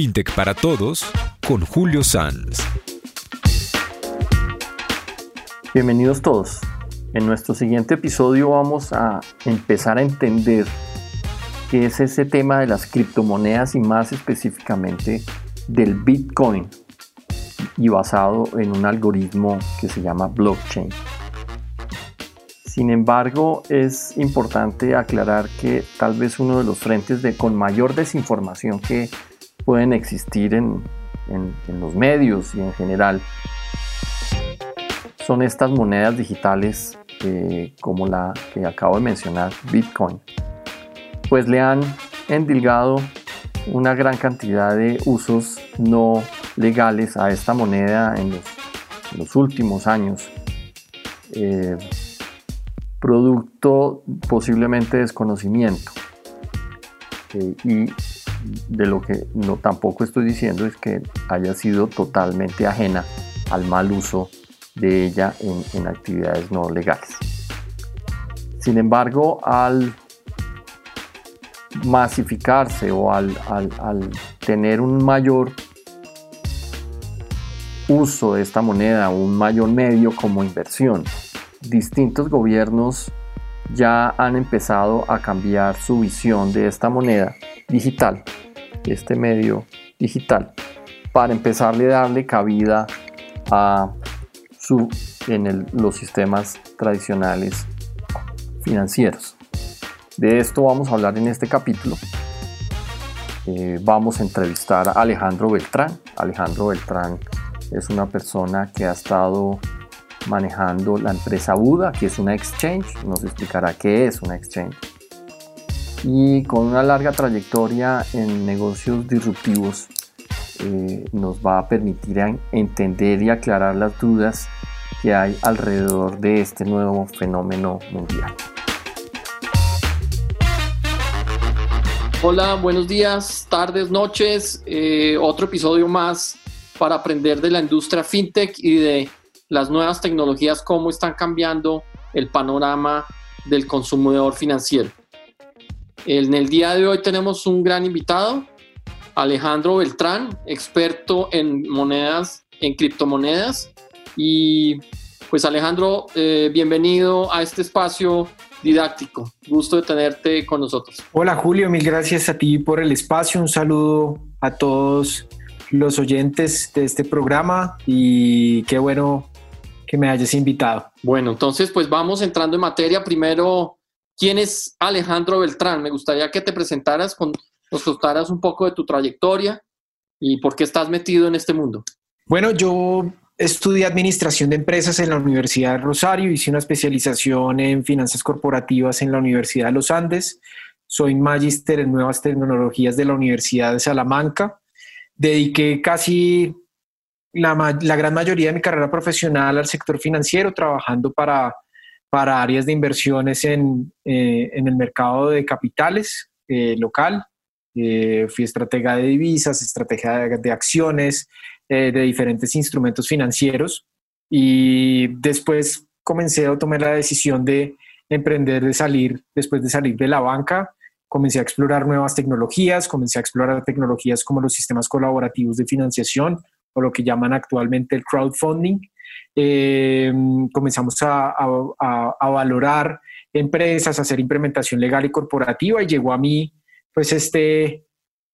FinTech para Todos con Julio Sanz. Bienvenidos todos. En nuestro siguiente episodio vamos a empezar a entender qué es ese tema de las criptomonedas y más específicamente del Bitcoin y basado en un algoritmo que se llama blockchain. Sin embargo, es importante aclarar que tal vez uno de los frentes de con mayor desinformación que pueden existir en, los medios y en general son estas monedas digitales eh, como la que acabo de mencionar, Bitcoin. Pues le han endilgado una gran cantidad de usos no legales a esta moneda en los, últimos años. Eh, producto posiblemente desconocimiento. Eh, y de lo que no tampoco estoy diciendo es que haya sido totalmente ajena al mal uso de ella en, actividades no legales. Sin embargo, al masificarse o al, al tener un mayor uso de esta moneda, un mayor medio como inversión, distintos gobiernos ya han empezado a cambiar su visión de esta moneda digital, este medio digital, para empezarle a darle cabida a su, en los sistemas tradicionales financieros. De esto vamos a hablar en este capítulo. Eh, vamos a entrevistar a Alejandro Beltrán. Alejandro Beltrán es una persona que ha estado manejando la empresa Buda, que es una exchange, nos explicará qué es una exchange. Y con una larga trayectoria en negocios disruptivos, eh, nos va a permitir entender y aclarar las dudas que hay alrededor de este nuevo fenómeno mundial. Hola, buenos días, tardes, noches. Eh, otro episodio más para aprender de la industria fintech y de las nuevas tecnologías, cómo están cambiando el panorama del consumidor financiero. En el día de hoy tenemos un gran invitado, Alejandro Beltrán, experto en monedas, en criptomonedas. Y pues Alejandro, eh, bienvenido a este espacio didáctico. Gusto de tenerte con nosotros. Hola Julio, mil gracias a ti por el espacio. Un saludo a todos los oyentes de este programa y qué bueno que me hayas invitado. Bueno, entonces pues vamos entrando en materia. Primero, ¿quién es Alejandro Beltrán? Me gustaría que te presentaras, con, nos contaras un poco de tu trayectoria y por qué estás metido en este mundo. Bueno, yo estudié administración de empresas en la Universidad de Rosario, hice una especialización en finanzas corporativas en la Universidad de los Andes, soy magíster en nuevas tecnologías de la Universidad de Salamanca, dediqué casi la, gran mayoría de mi carrera profesional al sector financiero, trabajando para, para áreas de inversiones en, eh, el mercado de capitales eh, local. Eh, fui estratega de divisas, estratega de, acciones, de diferentes instrumentos financieros. Y después comencé a tomar la decisión de emprender, de salir, después de salir de la banca, comencé a explorar nuevas tecnologías, comencé a explorar tecnologías como los sistemas colaborativos de financiación, o lo que llaman actualmente el crowdfunding. Eh, comenzamos a, valorar empresas, a hacer implementación legal y corporativa y llegó a mí pues este,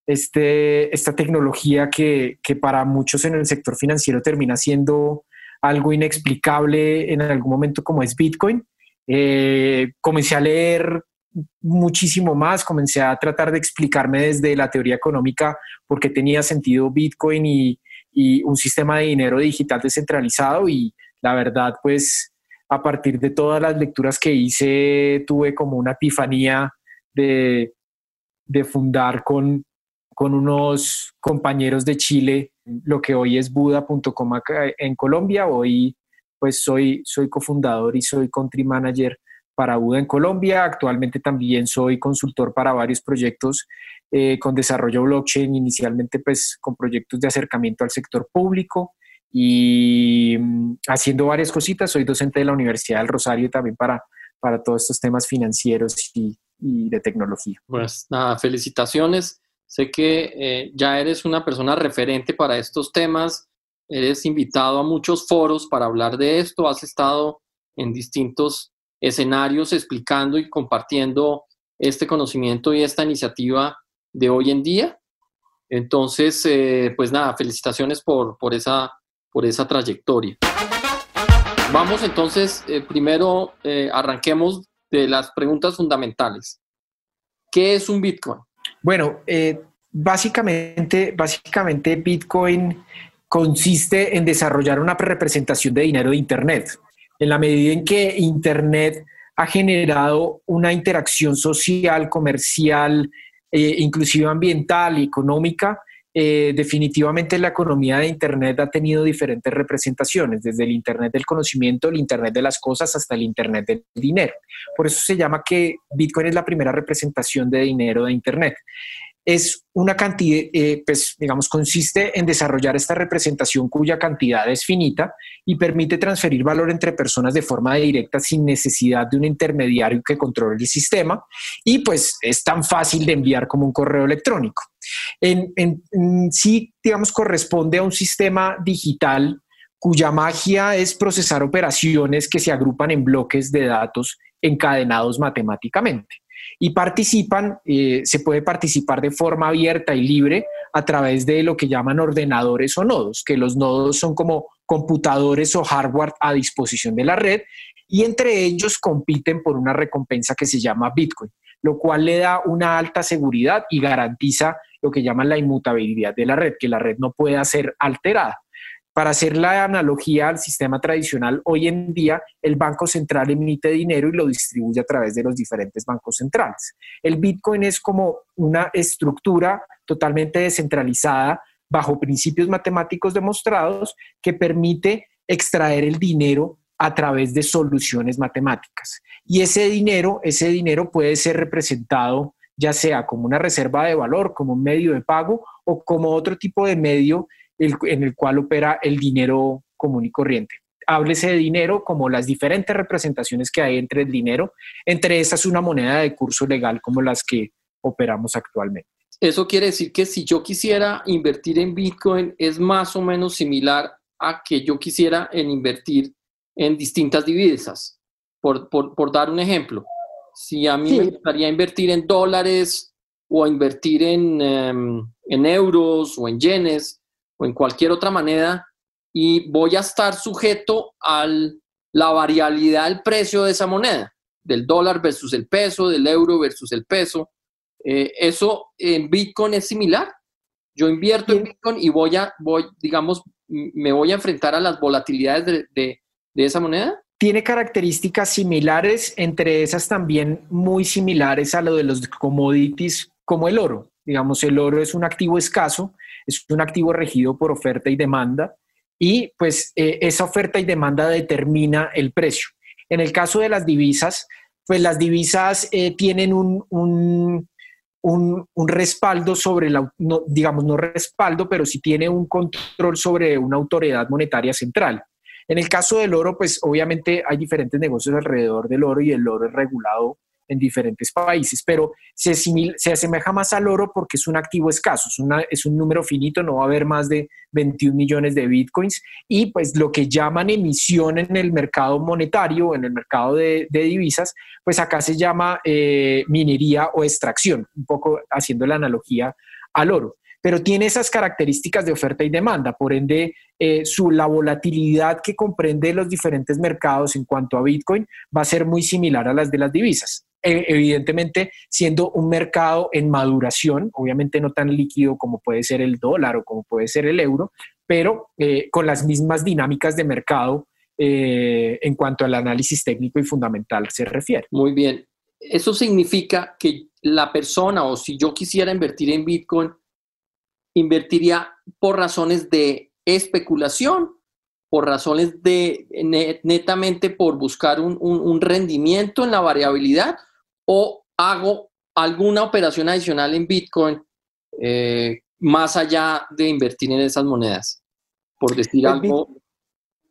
este, esta tecnología que, para muchos en el sector financiero termina siendo algo inexplicable en algún momento como es Bitcoin. Eh, comencé a leer muchísimo más, comencé a tratar de explicarme desde la teoría económica por qué tenía sentido Bitcoin y, y un sistema de dinero digital descentralizado y la verdad pues a partir de todas las lecturas que hice tuve como una epifanía de, de fundar con, con unos compañeros de Chile lo que hoy es Buda.com en Colombia. Hoy pues soy, soy cofundador y soy country manager para Buda en Colombia. Actualmente también soy consultor para varios proyectos eh, con desarrollo blockchain, inicialmente pues con proyectos de acercamiento al sector público y mm, haciendo varias cositas. Soy docente de la Universidad del Rosario también para, para todos estos temas financieros y, de tecnología. Pues nada, felicitaciones. Sé que eh, ya eres una persona referente para estos temas, eres invitado a muchos foros para hablar de esto, has estado en distintos escenarios explicando y compartiendo este conocimiento y esta iniciativa de hoy en día. Entonces, eh, pues nada, felicitaciones por, por, esa, por esa trayectoria. Vamos entonces, eh, primero eh, arranquemos de las preguntas fundamentales. ¿Qué es un Bitcoin? Bueno, básicamente, básicamente Bitcoin consiste en desarrollar una representación de dinero de Internet. En la medida en que Internet ha generado una interacción social, comercial, eh, ambiental y económica, eh, definitivamente la economía de Internet ha tenido diferentes representaciones, desde el Internet del conocimiento, el Internet de las cosas, hasta el Internet del dinero. Por eso se llama que Bitcoin es la primera representación de dinero de Internet es una cantidad, eh, pues digamos, consiste en desarrollar esta representación cuya cantidad es finita y permite transferir valor entre personas de forma directa sin necesidad de un intermediario que controle el sistema y pues es tan fácil de enviar como un correo electrónico. En, sí, digamos, corresponde a un sistema digital cuya magia es procesar operaciones que se agrupan en bloques de datos encadenados matemáticamente y participan, eh, se puede participar de forma abierta y libre a través de lo que llaman ordenadores o nodos, que los nodos son como computadores o hardware a disposición de la red y entre ellos compiten por una recompensa que se llama Bitcoin, lo cual le da una alta seguridad y garantiza lo que llaman la inmutabilidad de la red, que la red no pueda ser alterada. Para hacer la analogía al sistema tradicional, hoy en día el Banco Central emite dinero y lo distribuye a través de los diferentes bancos centrales. El Bitcoin es como una estructura totalmente descentralizada bajo principios matemáticos demostrados que permite extraer el dinero a través de soluciones matemáticas. Y ese dinero, ese dinero puede ser representado ya sea como una reserva de valor, como un medio de pago o como otro tipo de medio en el cual opera el dinero común y corriente. Háblese de dinero como las diferentes representaciones que hay entre el dinero, entre esas una moneda de curso legal como las que operamos actualmente. Eso quiere decir que si yo quisiera invertir en Bitcoin es más o menos similar a que yo quisiera en invertir en distintas divisas. Por, dar un ejemplo, si a mí me gustaría invertir en dólares o invertir en, em, en euros o en yenes, o en cualquier otra manera y voy a estar sujeto a la variabilidad del precio de esa moneda, del dólar versus el peso, del euro versus el peso. Eh, eso en Bitcoin es similar. Yo invierto en Bitcoin y voy a, voy, digamos, me voy a enfrentar a las volatilidades de, de, de esa moneda. Tiene características similares, entre esas también muy similares a lo de los commodities como el oro. Digamos, el oro es un activo escaso es un activo regido por oferta y demanda y pues eh, esa oferta y demanda determina el precio. En el caso de las divisas, pues las divisas eh, tienen un, un, un, respaldo sobre la, digamos, no respaldo, pero sí tiene un control sobre una autoridad monetaria central. En el caso del oro, pues obviamente hay diferentes negocios alrededor del oro y el oro es regulado en diferentes países, pero se, se asemeja más al oro porque es un activo escaso, es, una, es un número finito, no va a haber más de 21 millones de bitcoins y pues lo que llaman emisión en el mercado monetario, en el mercado de, divisas, pues acá se llama eh, minería o extracción, un poco haciendo la analogía al oro pero tiene esas características de oferta y demanda. Por ende, eh, su, la volatilidad que comprende los diferentes mercados en cuanto a Bitcoin va a ser muy similar a las de las divisas. E, evidentemente siendo un mercado en maduración, obviamente no tan líquido como puede ser el dólar o como puede ser el euro, pero eh, con las mismas dinámicas de mercado eh, en cuanto al análisis técnico y fundamental se refiere. Muy bien. Eso significa que la persona o si yo quisiera invertir en Bitcoin, invertiría por razones de especulación, por razones de netamente por buscar un rendimiento en la variabilidad o hago alguna operación adicional en Bitcoin eh, más allá de invertir en esas monedas, por decir pues algo,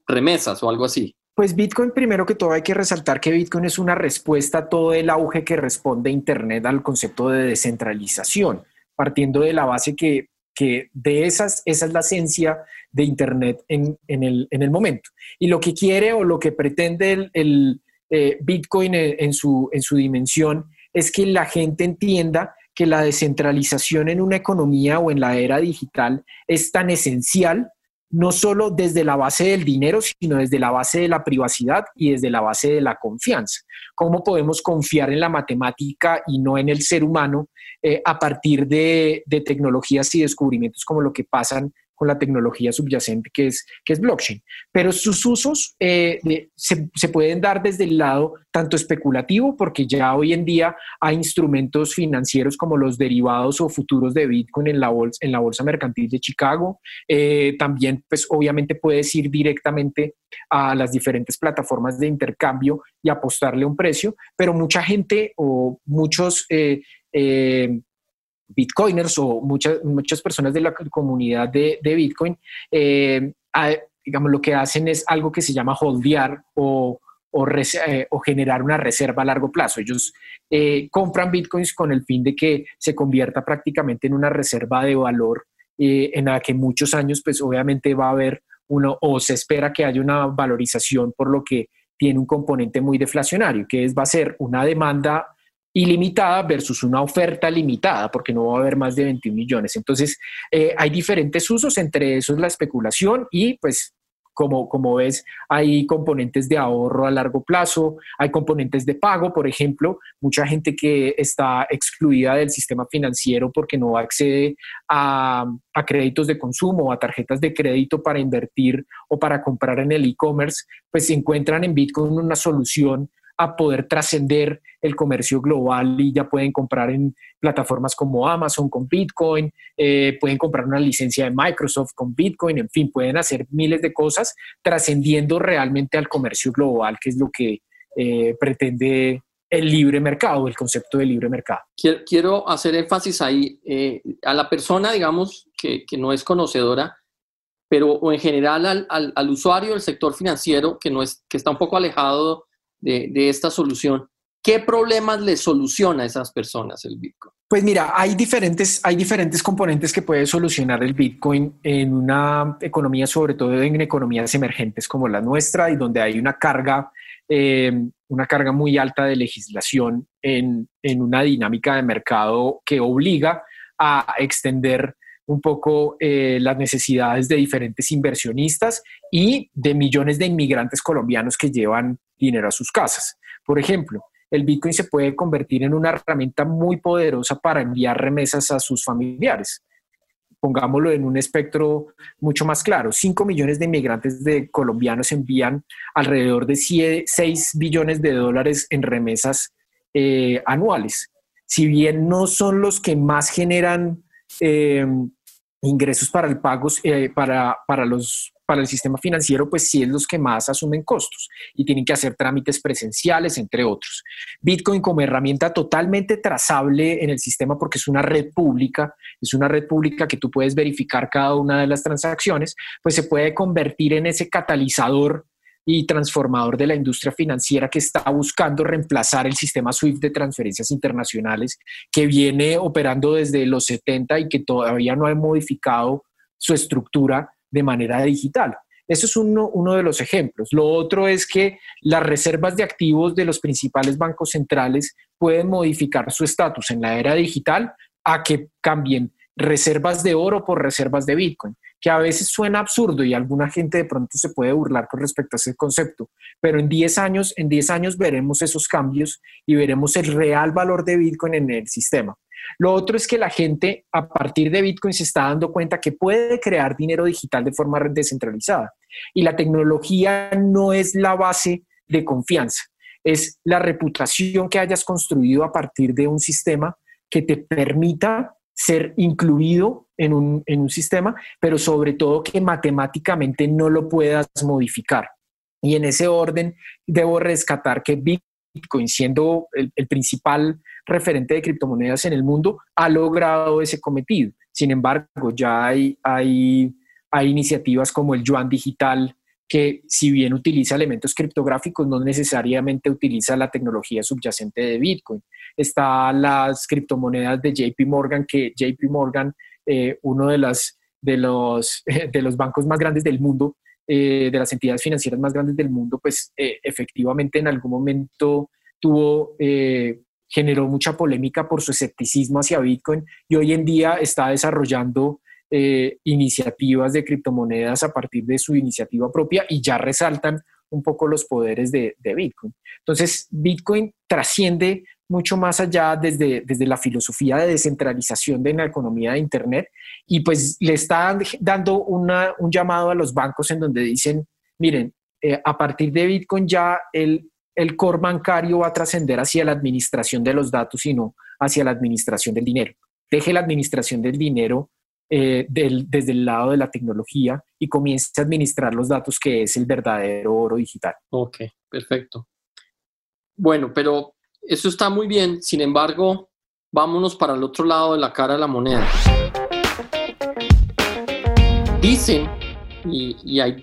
remesas o algo así. Pues Bitcoin, primero que todo, hay que resaltar que Bitcoin es una respuesta a todo el auge que responde Internet al concepto de descentralización. partiendo de la base que, que de esas, esa es la esencia de Internet en, en, el, en el, momento. Y lo que quiere o lo que pretende el, el eh, Bitcoin en, su, en su dimensión es que la gente entienda que la descentralización en una economía o en la era digital es tan esencial no solo desde la base del dinero, sino desde la base de la privacidad y desde la base de la confianza. ¿Cómo podemos confiar en la matemática y no en el ser humano eh, a partir de, de, tecnologías y descubrimientos como lo que pasan con la tecnología subyacente que es, que es blockchain. Pero sus usos eh, se, pueden dar desde el lado tanto especulativo, porque ya hoy en día hay instrumentos financieros como los derivados o futuros de Bitcoin en la bolsa, en la bolsa mercantil de Chicago. Eh, también, pues obviamente puedes ir directamente a las diferentes plataformas de intercambio y apostarle un precio, pero mucha gente o muchos... Eh, bitcoiners o muchas, muchas personas de la comunidad de, Bitcoin, eh, digamos, lo que hacen es algo que se llama holdear o, eh, o, generar una reserva a largo plazo. Ellos eh, compran bitcoins con el fin de que se convierta prácticamente en una reserva de valor en la que muchos años, pues obviamente va a haber uno o se espera que haya una valorización por lo que tiene un componente muy deflacionario, que es va a ser una demanda ilimitada versus una oferta limitada, porque no va a haber más de 21 millones. Entonces, eh, hay diferentes usos, entre esos la especulación y pues como, como ves, hay componentes de ahorro a largo plazo, hay componentes de pago, por ejemplo, mucha gente que está excluida del sistema financiero porque no accede a, a créditos de consumo o a tarjetas de crédito para invertir o para comprar en el e-commerce, pues se encuentran en Bitcoin una solución a poder trascender el comercio global y ya pueden comprar en plataformas como Amazon con Bitcoin, eh, pueden comprar una licencia de Microsoft con Bitcoin, en fin, pueden hacer miles de cosas trascendiendo realmente al comercio global, que es lo que eh, pretende el libre mercado, el concepto de libre mercado. Quiero hacer énfasis ahí eh, a la persona, digamos, que, que, no es conocedora, pero o en general al, al, al, usuario del sector financiero que, no es, que está un poco alejado de, esta solución, ¿qué problemas le soluciona a esas personas el Bitcoin? Pues mira, hay diferentes, hay diferentes componentes que puede solucionar el Bitcoin en una economía, sobre todo en economías emergentes como la nuestra, y donde hay una carga, eh, una carga muy alta de legislación en, en, una dinámica de mercado que obliga a extender un poco eh, las necesidades de diferentes inversionistas y de millones de inmigrantes colombianos que llevan dinero a sus casas. Por ejemplo, el Bitcoin se puede convertir en una herramienta muy poderosa para enviar remesas a sus familiares. Pongámoslo en un espectro mucho más claro. 5 millones de inmigrantes de colombianos envían alrededor de 6 billones de dólares en remesas eh, anuales. Si bien no son los que más generan eh, ingresos para el pago, eh, para, para, los, para el sistema financiero, pues sí es los que más asumen costos y tienen que hacer trámites presenciales, entre otros. Bitcoin como herramienta totalmente trazable en el sistema porque es una red pública, es una red pública que tú puedes verificar cada una de las transacciones, pues se puede convertir en ese catalizador y transformador de la industria financiera que está buscando reemplazar el sistema SWIFT de transferencias internacionales que viene operando desde los 70 y que todavía no ha modificado su estructura de manera digital. Eso es uno, de los ejemplos. Lo otro es que las reservas de activos de los principales bancos centrales pueden modificar su estatus en la era digital a que cambien reservas de oro por reservas de Bitcoin que a veces suena absurdo y alguna gente de pronto se puede burlar con respecto a ese concepto, pero en 10 años, en 10 años veremos esos cambios y veremos el real valor de Bitcoin en el sistema. Lo otro es que la gente a partir de Bitcoin se está dando cuenta que puede crear dinero digital de forma descentralizada y la tecnología no es la base de confianza, es la reputación que hayas construido a partir de un sistema que te permita ser incluido en un, en un, sistema, pero sobre todo que matemáticamente no lo puedas modificar. Y en ese orden debo rescatar que Bitcoin, siendo el, principal referente de criptomonedas en el mundo, ha logrado ese cometido. Sin embargo, ya hay, hay, hay iniciativas como el yuan digital que si bien utiliza elementos criptográficos, no necesariamente utiliza la tecnología subyacente de Bitcoin. Está las criptomonedas de JP Morgan, que JP Morgan, eh, uno de, las, de, los, de los bancos más grandes del mundo, eh, de las entidades financieras más grandes del mundo, pues eh, efectivamente en algún momento tuvo, generó mucha polémica por su escepticismo hacia Bitcoin y hoy en día está desarrollando eh, iniciativas de criptomonedas a partir de su iniciativa propia y ya resaltan un poco los poderes de, Bitcoin. Entonces, Bitcoin trasciende mucho más allá desde, desde la filosofía de descentralización de la economía de Internet y pues le está dando una, un llamado a los bancos en donde dicen, miren, eh, a partir de Bitcoin ya el, el core bancario va a trascender hacia la administración de los datos y no hacia la administración del dinero. Deje la administración del dinero eh, desde el lado de la tecnología y comience a administrar los datos que es el verdadero oro digital. Ok, perfecto. Bueno, pero eso está muy bien. Sin embargo, vámonos para el otro lado de la cara de la moneda. Dicen, y, hay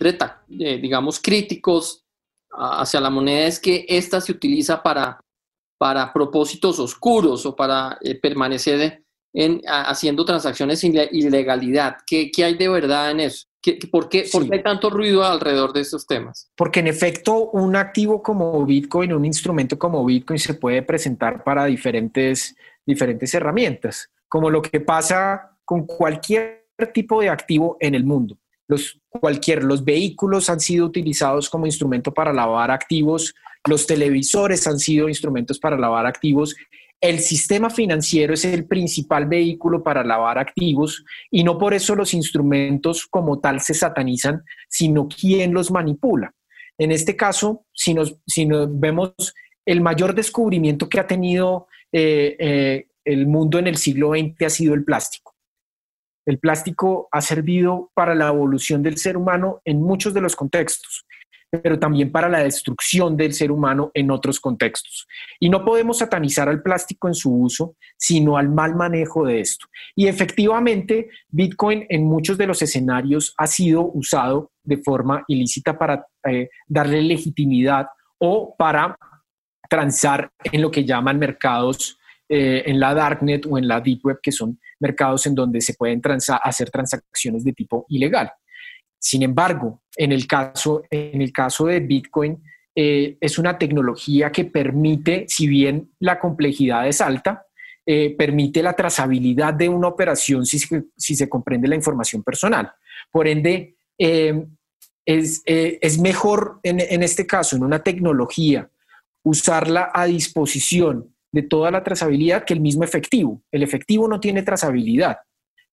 eh, digamos, críticos hacia la moneda, es que esta se utiliza para, para propósitos oscuros o para eh, permanecer en, haciendo transacciones sin ilegalidad. ¿Qué, ¿Qué, hay de verdad en eso? ¿Qué, por, qué, ¿Por qué hay tanto ruido alrededor de estos temas? Porque en efecto un activo como Bitcoin, un instrumento como Bitcoin se puede presentar para diferentes, diferentes herramientas, como lo que pasa con cualquier tipo de activo en el mundo. Los, cualquier, los vehículos han sido utilizados como instrumento para lavar activos, los televisores han sido instrumentos para lavar activos el sistema financiero es el principal vehículo para lavar activos y no por eso los instrumentos como tal se satanizan, sino quién los manipula. En este caso, si nos, vemos el mayor descubrimiento que ha tenido eh, eh, el mundo en el siglo XX ha sido el plástico. El plástico ha servido para la evolución del ser humano en muchos de los contextos pero también para la destrucción del ser humano en otros contextos. Y no podemos satanizar al plástico en su uso, sino al mal manejo de esto. Y efectivamente, Bitcoin en muchos de los escenarios ha sido usado de forma ilícita para eh, darle legitimidad o para transar en lo que llaman mercados eh, en la Darknet o en la Deep Web, que son mercados en donde se pueden hacer transacciones de tipo ilegal. Sin embargo, en el caso, en el caso de Bitcoin, eh, es una tecnología que permite, si bien la complejidad es alta, eh, permite la trazabilidad de una operación si, se comprende la información personal. Por ende, eh, es, mejor en, en este caso, en una tecnología, usarla a disposición de toda la trazabilidad que el mismo efectivo. El efectivo no tiene trazabilidad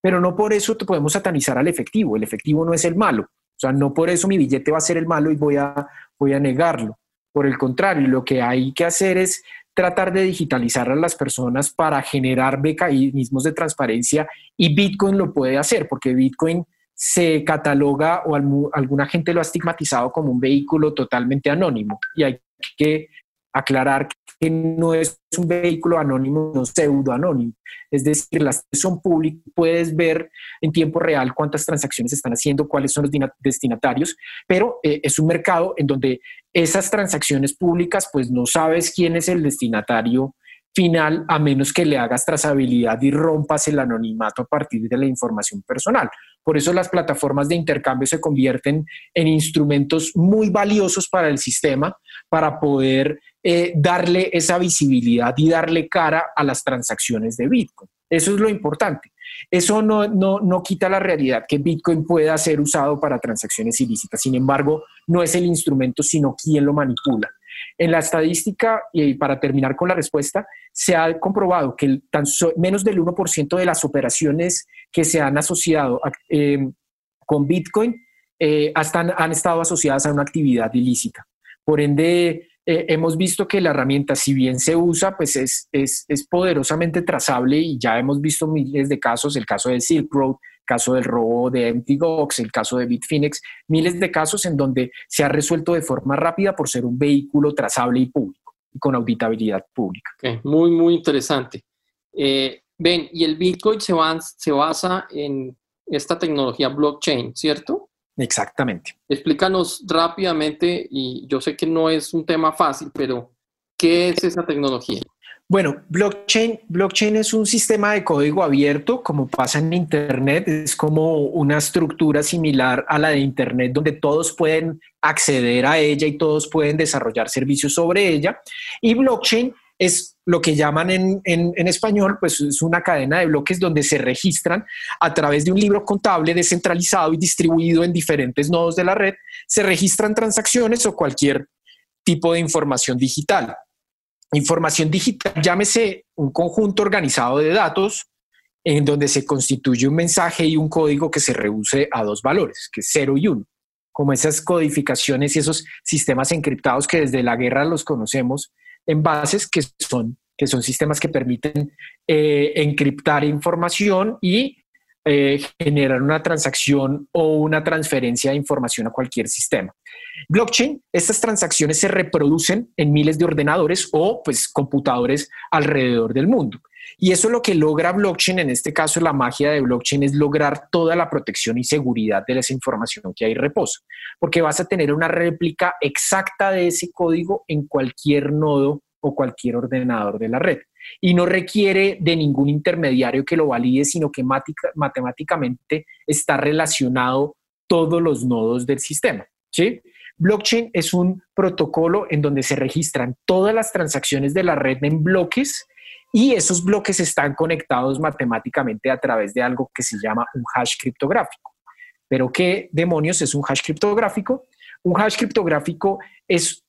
pero no por eso podemos satanizar al efectivo. El efectivo no es el malo. O sea, no por eso mi billete va a ser el malo y voy a, voy a negarlo. Por el contrario, lo que hay que hacer es tratar de digitalizar a las personas para generar mecanismos de transparencia y Bitcoin lo puede hacer porque Bitcoin se cataloga o alguna gente lo ha estigmatizado como un vehículo totalmente anónimo y hay que aclarar que no es un vehículo anónimo, no pseudo anónimo. Es decir, las son públicas, puedes ver en tiempo real cuántas transacciones están haciendo, cuáles son los destinatarios, pero eh, es un mercado en donde esas transacciones públicas, pues no sabes quién es el destinatario final a menos que le hagas trazabilidad y rompas el anonimato a partir de la información personal. Por eso las plataformas de intercambio se convierten en instrumentos muy valiosos para el sistema para poder eh, darle esa visibilidad y darle cara a las transacciones de Bitcoin. Eso es lo importante. Eso no, no, no, quita la realidad que Bitcoin pueda ser usado para transacciones ilícitas. Sin embargo, no es el instrumento, sino quién lo manipula. En la estadística, y para terminar con la respuesta, se ha comprobado que tan menos del 1% de las operaciones que se han asociado eh, con Bitcoin eh, han estado asociadas a una actividad ilícita. Por ende, eh, hemos visto que la herramienta, si bien se usa, pues es, es, es, poderosamente trazable y ya hemos visto miles de casos, el caso de Silk Road, caso del robo de MTGOX, el caso de Bitfinex, miles de casos en donde se ha resuelto de forma rápida por ser un vehículo trazable y público y con auditabilidad pública. muy, muy interesante. Eh, ven, y el Bitcoin se, se basa en esta tecnología blockchain, ¿cierto? Exactamente. Explícanos rápidamente, y yo sé que no es un tema fácil, pero ¿qué es esa tecnología? Bueno, blockchain, blockchain es un sistema de código abierto, como pasa en Internet, es como una estructura similar a la de Internet, donde todos pueden acceder a ella y todos pueden desarrollar servicios sobre ella. Y blockchain es lo que llaman en, en, español, pues es una cadena de bloques donde se registran a través de un libro contable descentralizado y distribuido en diferentes nodos de la red, se registran transacciones o cualquier tipo de información digital. Información digital, llámese un conjunto organizado de datos en donde se constituye un mensaje y un código que se reduce a dos valores, que es 0 y 1. Como esas codificaciones y esos sistemas encriptados que desde la guerra los conocemos en bases que son, que son sistemas que permiten eh, encriptar información y eh, generar una transacción o una transferencia de información a cualquier sistema. Blockchain, estas transacciones se reproducen en miles de ordenadores o pues computadores alrededor del mundo. Y eso es lo que logra blockchain, en este caso la magia de blockchain es lograr toda la protección y seguridad de esa información que hay reposo, porque vas a tener una réplica exacta de ese código en cualquier nodo o cualquier ordenador de la red y no requiere de ningún intermediario que lo valide, sino que matemáticamente está relacionado todos los nodos del sistema. ¿sí? Blockchain es un protocolo en donde se registran todas las transacciones de la red en bloques y esos bloques están conectados matemáticamente a través de algo que se llama un hash criptográfico. Pero ¿qué demonios es un hash criptográfico? Un hash criptográfico es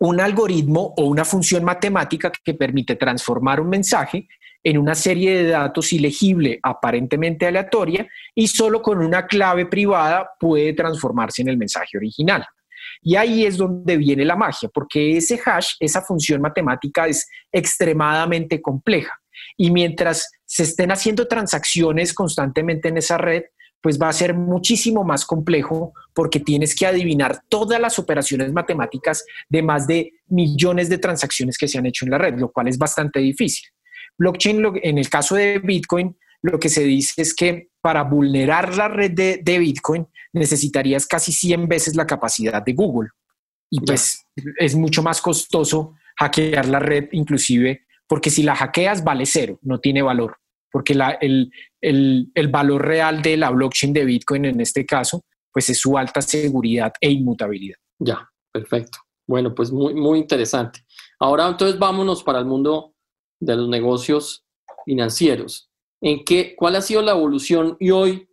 un algoritmo o una función matemática que permite transformar un mensaje en una serie de datos ilegible, aparentemente aleatoria, y solo con una clave privada puede transformarse en el mensaje original. Y ahí es donde viene la magia, porque ese hash, esa función matemática es extremadamente compleja. Y mientras se estén haciendo transacciones constantemente en esa red, pues va a ser muchísimo más complejo porque tienes que adivinar todas las operaciones matemáticas de más de millones de transacciones que se han hecho en la red, lo cual es bastante difícil. Blockchain, en el caso de Bitcoin, lo que se dice es que para vulnerar la red de, Bitcoin necesitarías casi 100 veces la capacidad de Google. Y pues es mucho más costoso hackear la red, inclusive, porque si la hackeas vale cero, no tiene valor porque el, valor real de la blockchain de Bitcoin en este caso, pues es su alta seguridad e inmutabilidad. Ya, perfecto. Bueno, pues muy, muy interesante. Ahora entonces vámonos para el mundo de los negocios financieros. ¿En qué, ¿Cuál ha sido la evolución y hoy,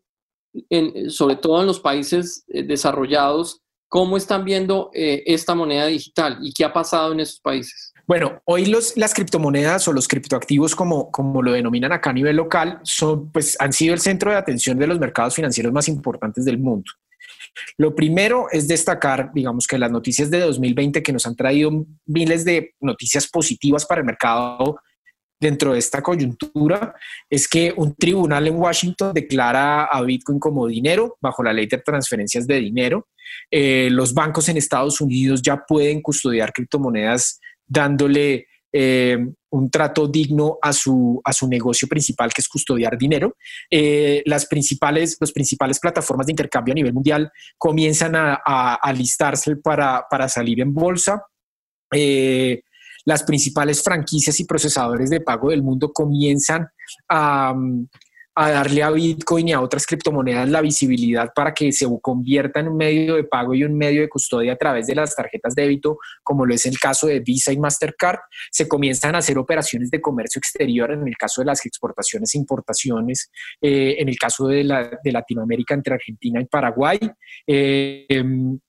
en, sobre todo en los países eh, desarrollados, cómo están viendo eh, esta moneda digital y qué ha pasado en esos países? Bueno, hoy los, las criptomonedas o los criptoactivos, como, como lo denominan acá a nivel local, son, pues, han sido el centro de atención de los mercados financieros más importantes del mundo. Lo primero es destacar, digamos, que las noticias de 2020 que nos han traído miles de noticias positivas para el mercado dentro de esta coyuntura es que un tribunal en Washington declara a Bitcoin como dinero bajo la ley de transferencias de dinero. Eh, los bancos en Estados Unidos ya pueden custodiar criptomonedas dándole eh, un trato digno a su, a su negocio principal, que es custodiar dinero. Eh, las principales, principales plataformas de intercambio a nivel mundial comienzan a, a, listarse para, para, salir en bolsa. Eh, las principales franquicias y procesadores de pago del mundo comienzan a, a darle a Bitcoin y a otras criptomonedas la visibilidad para que se convierta en un medio de pago y un medio de custodia a través de las tarjetas de débito, como lo es el caso de Visa y Mastercard. Se comienzan a hacer operaciones de comercio exterior en el caso de las exportaciones e importaciones, eh, en el caso de, Latinoamérica entre Argentina y Paraguay. Eh, em,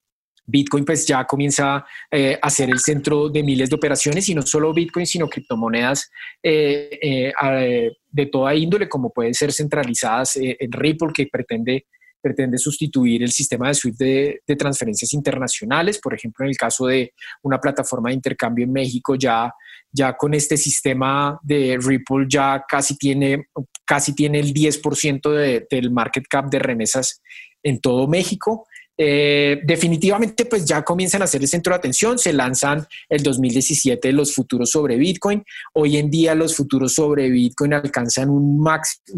Bitcoin pues ya comienza eh, a ser el centro de miles de operaciones y no solo Bitcoin, sino criptomonedas eh, eh, de toda índole, como pueden ser centralizadas en Ripple, que pretende, pretende sustituir el sistema de SWIFT de, de, transferencias internacionales. Por ejemplo, en el caso de una plataforma de intercambio en México, ya, ya con este sistema de Ripple ya casi tiene, casi tiene el 10% del market cap de remesas en todo México. Eh, definitivamente, pues ya comienzan a ser el centro de atención. Se lanzan el 2017 los futuros sobre Bitcoin. Hoy en día los futuros sobre Bitcoin alcanzan un,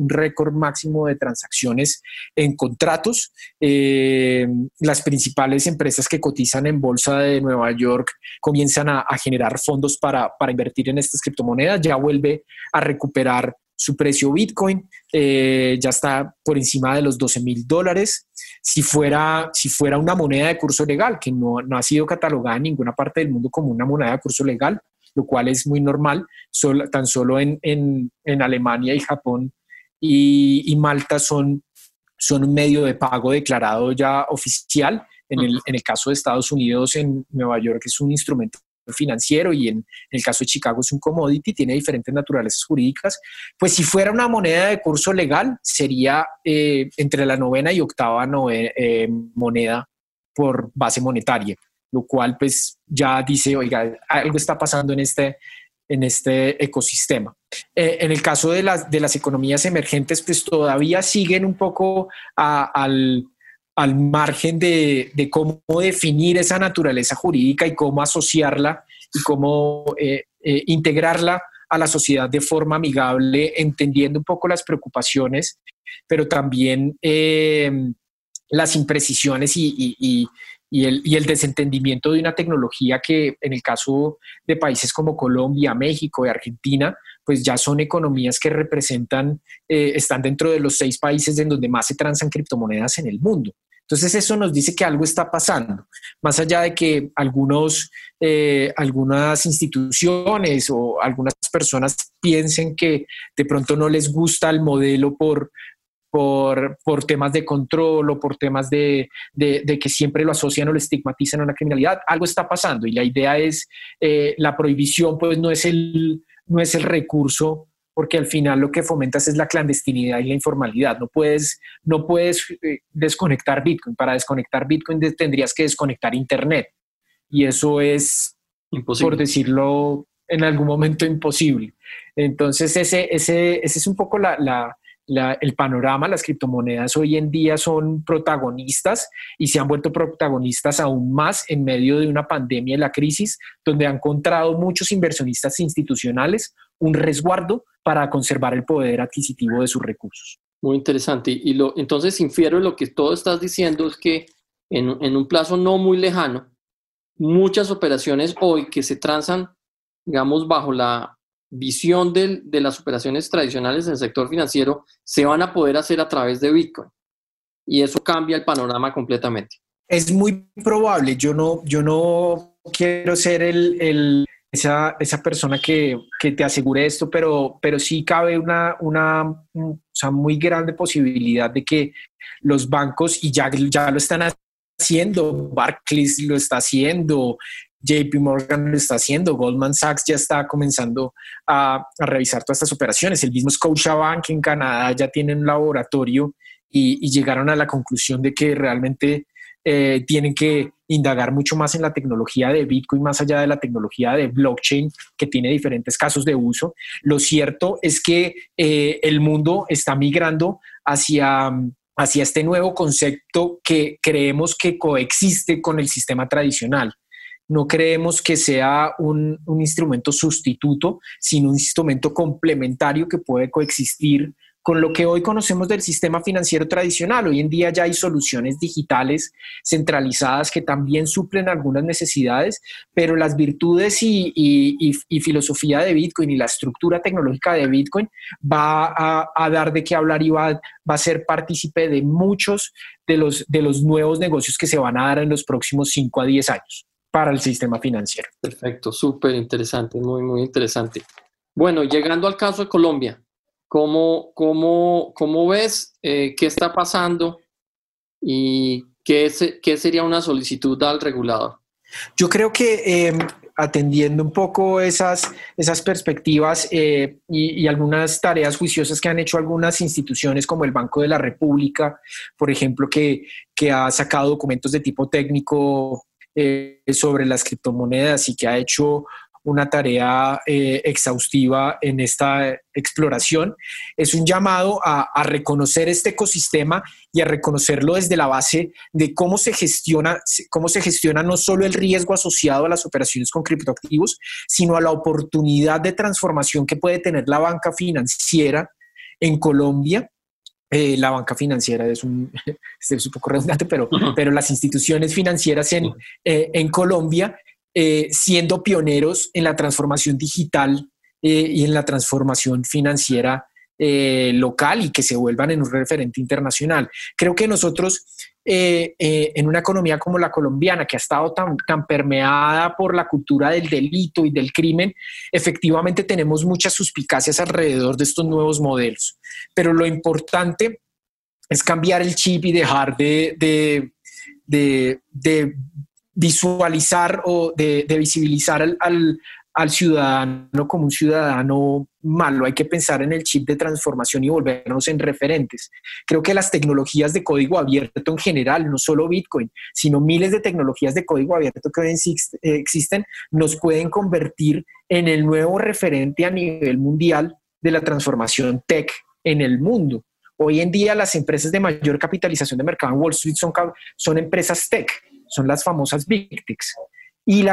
récord máximo de transacciones en contratos. Eh, las principales empresas que cotizan en bolsa de Nueva York comienzan a, generar fondos para, para invertir en estas criptomonedas. Ya vuelve a recuperar su precio Bitcoin eh, ya está por encima de los 12 mil dólares. Si fuera, si fuera una moneda de curso legal, que no, no, ha sido catalogada en ninguna parte del mundo como una moneda de curso legal, lo cual es muy normal, tan solo en, en, en, Alemania y Japón y, y, Malta son, son un medio de pago declarado ya oficial. En el, en el caso de Estados Unidos, en Nueva York es un instrumento financiero y en, el caso de Chicago es un commodity, tiene diferentes naturalezas jurídicas, pues si fuera una moneda de curso legal sería eh, entre la novena y octava eh, moneda por base monetaria, lo cual pues ya dice, oiga, algo está pasando en este, en este ecosistema. Eh, en el caso de las, de las economías emergentes, pues todavía siguen un poco al al margen de, cómo definir esa naturaleza jurídica y cómo asociarla y cómo eh, eh, integrarla a la sociedad de forma amigable, entendiendo un poco las preocupaciones, pero también eh, las imprecisiones y, el, y, el, desentendimiento de una tecnología que en el caso de países como Colombia, México y Argentina, pues ya son economías que representan, están dentro de los seis países en donde más se transan criptomonedas en el mundo. Entonces eso nos dice que algo está pasando, más allá de que algunos, eh, algunas instituciones o algunas personas piensen que de pronto no les gusta el modelo por, por, por, temas de control o por temas de, de, que siempre lo asocian o lo estigmatizan a una criminalidad, algo está pasando. Y la idea es, eh, la prohibición pues no es el, no es el recurso porque al final lo que fomentas es la clandestinidad y la informalidad. No puedes, no puedes eh, desconectar Bitcoin. Para desconectar Bitcoin tendrías que desconectar Internet. Y eso es, imposible. por decirlo en algún momento, imposible. Entonces, ese, ese, ese es un poco la, el panorama, las criptomonedas hoy en día son protagonistas y se han vuelto protagonistas aún más en medio de una pandemia y la crisis, donde han encontrado muchos inversionistas institucionales un resguardo para conservar el poder adquisitivo de sus recursos. Muy interesante. Y lo, entonces infiero lo que todo estás diciendo es que en, en un plazo no muy lejano, muchas operaciones hoy que se transan, digamos, bajo la visión de, de las operaciones tradicionales en el sector financiero se van a poder hacer a través de Bitcoin. Y eso cambia el panorama completamente. Es muy probable. Yo no, yo no quiero ser el, el, esa, esa, persona que, que, te asegure esto, pero, pero sí cabe una, una o sea, muy grande posibilidad de que los bancos, y ya, ya lo están haciendo, Barclays lo está haciendo, JP Morgan lo está haciendo, Goldman Sachs ya está comenzando a, revisar todas estas operaciones, el mismo Scotiabank en Canadá ya tiene un laboratorio y, llegaron a la conclusión de que realmente eh, tienen que indagar mucho más en la tecnología de Bitcoin, más allá de la tecnología de blockchain, que tiene diferentes casos de uso. Lo cierto es que eh, el mundo está migrando hacia hacia este nuevo concepto que creemos que coexiste con el sistema tradicional no creemos que sea un, instrumento sustituto, sino un instrumento complementario que puede coexistir con lo que hoy conocemos del sistema financiero tradicional. Hoy en día ya hay soluciones digitales centralizadas que también suplen algunas necesidades, pero las virtudes y, filosofía de Bitcoin y la estructura tecnológica de Bitcoin va a, dar de qué hablar y va, a ser partícipe de muchos de los, de los nuevos negocios que se van a dar en los próximos 5 a 10 años para el sistema financiero. Perfecto, súper interesante, muy, muy interesante. Bueno, llegando al caso de Colombia, ¿cómo, cómo, cómo ves eh, qué está pasando y qué, qué sería una solicitud al regulador? Yo creo que em, atendiendo un poco esas, esas perspectivas eh, y, y, algunas tareas juiciosas que han hecho algunas instituciones como el Banco de la República, por ejemplo, que, que ha sacado documentos de tipo técnico eh, sobre las criptomonedas y que ha hecho una tarea eh, exhaustiva en esta exploración. Es un llamado a, reconocer este ecosistema y a reconocerlo desde la base de cómo se gestiona, cómo se gestiona no solo el riesgo asociado a las operaciones con criptoactivos, sino a la oportunidad de transformación que puede tener la banca financiera en Colombia. Eh, la banca financiera es un, es un poco redundante, pero, pero las instituciones financieras en, eh, en Colombia eh, siendo pioneros en la transformación digital y en la transformación financiera local y que se vuelvan en un referente internacional. Creo que nosotros eh, eh, en una economía como la colombiana, que ha estado tan, tan permeada por la cultura del delito y del crimen, efectivamente tenemos muchas suspicacias alrededor de estos nuevos modelos. Pero lo importante es cambiar el chip y dejar de, de, de, visualizar o de, visibilizar al, ciudadano como un ciudadano malo, hay que pensar en el chip de transformación y volvernos en referentes. Creo que las tecnologías de código abierto en general, no solo Bitcoin, sino miles de tecnologías de código abierto que existen, nos pueden convertir en el nuevo referente a nivel mundial de la transformación tech en el mundo. Hoy en día las empresas de mayor capitalización de mercado en Wall Street son empresas tech, son las famosas Big Techs. Y,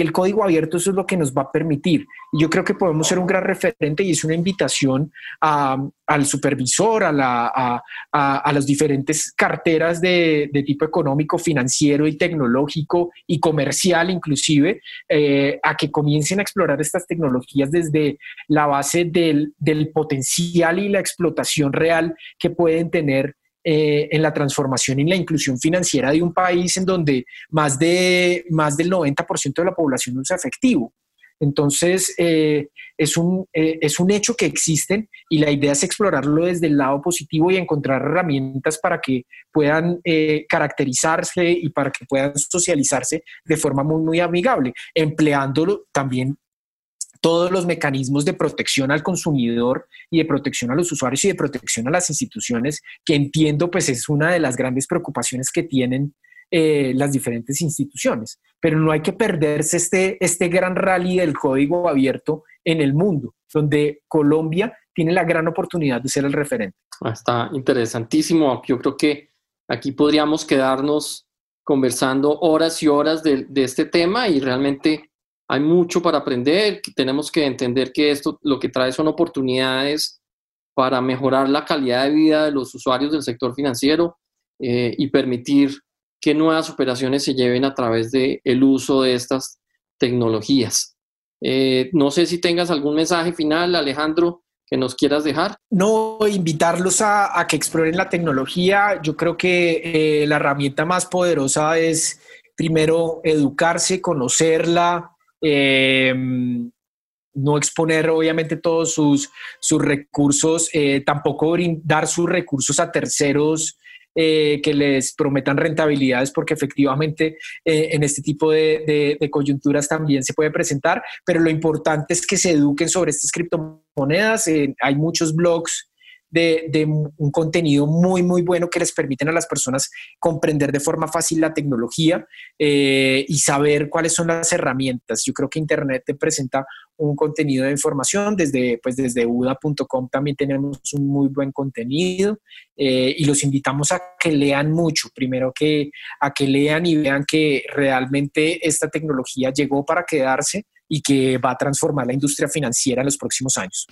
el código abierto eso es lo que nos va a permitir. Y yo creo que podemos ser un gran referente y es una invitación al supervisor, a, la, a, las diferentes carteras de, tipo económico, financiero y tecnológico y comercial inclusive, eh, a que comiencen a explorar estas tecnologías desde la base del, del potencial y la explotación real que pueden tener eh, en la transformación y la inclusión financiera de un país en donde más, de, más del 90% de la población usa efectivo. Entonces, eh, es, un, eh, es un hecho que existen y la idea es explorarlo desde el lado positivo y encontrar herramientas para que puedan caracterizarse y para que puedan socializarse de forma muy, muy amigable, empleándolo también todos los mecanismos de protección al consumidor y de protección a los usuarios y de protección a las instituciones, que entiendo pues es una de las grandes preocupaciones que tienen eh, las diferentes instituciones. Pero no hay que perderse este, este gran rally del código abierto en el mundo, donde Colombia tiene la gran oportunidad de ser el referente. Ah, está interesantísimo. Yo creo que aquí podríamos quedarnos conversando horas y horas de, de este tema y realmente hay mucho para aprender, tenemos que entender que esto lo que trae son oportunidades para mejorar la calidad de vida de los usuarios del sector financiero eh, y permitir que nuevas operaciones se lleven a través del el uso de estas tecnologías. Eh, no sé si tengas algún mensaje final, Alejandro, que nos quieras dejar. No, invitarlos a, que exploren la tecnología. Yo creo que eh, la herramienta más poderosa es primero educarse, conocerla, Em, no exponer obviamente todos sus, sus recursos, eh, tampoco dar sus recursos a terceros eh, que les prometan rentabilidades, porque efectivamente eh, en este tipo de, coyunturas también se puede presentar, pero lo importante es que se eduquen sobre estas criptomonedas. hay muchos blogs de, un contenido muy, muy bueno que les permiten a las personas comprender de forma fácil la tecnología eh, y saber cuáles son las herramientas. Yo creo que Internet te presenta un contenido de información. Desde, pues desde UDA.com también tenemos un muy buen contenido eh, y los invitamos a que lean mucho. Primero que a que lean y vean que realmente esta tecnología llegó para quedarse y que va a transformar la industria financiera en los próximos años.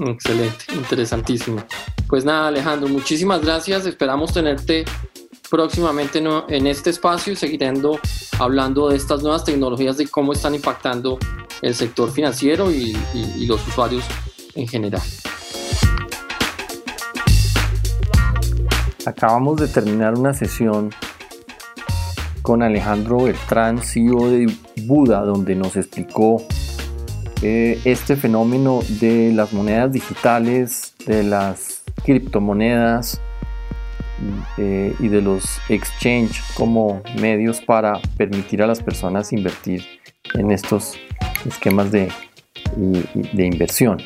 Excelente, interesantísimo. Pues nada, Alejandro, muchísimas gracias. Esperamos tenerte próximamente en este espacio y seguiremos hablando de estas nuevas tecnologías, de cómo están impactando el sector financiero y, y los usuarios en general. Acabamos de terminar una sesión con Alejandro Beltrán, CEO de Buda, donde nos explicó eh, este fenómeno de las monedas digitales, de las criptomonedas eh, y de los exchange como medios para permitir a las personas invertir en estos esquemas de, de inversión.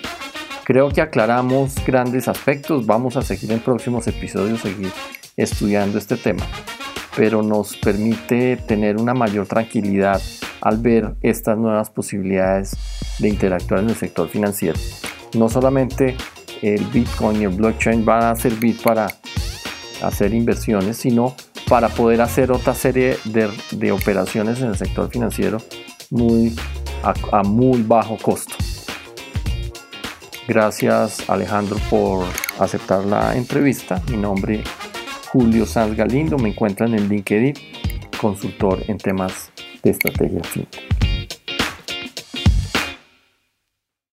Creo que aclaramos grandes aspectos, vamos a seguir en próximos episodios, seguir estudiando este tema, pero nos permite tener una mayor tranquilidad al ver estas nuevas posibilidades de interactuar en el sector financiero. No solamente el Bitcoin y el blockchain van a servir para hacer inversiones, sino para poder hacer otra serie de, operaciones en el sector financiero muy, a, muy bajo costo. Gracias Alejandro por aceptar la entrevista. Mi nombre Julio Sanz Galindo, me encuentran en LinkedIn, consultor en temas de estrategia fintech.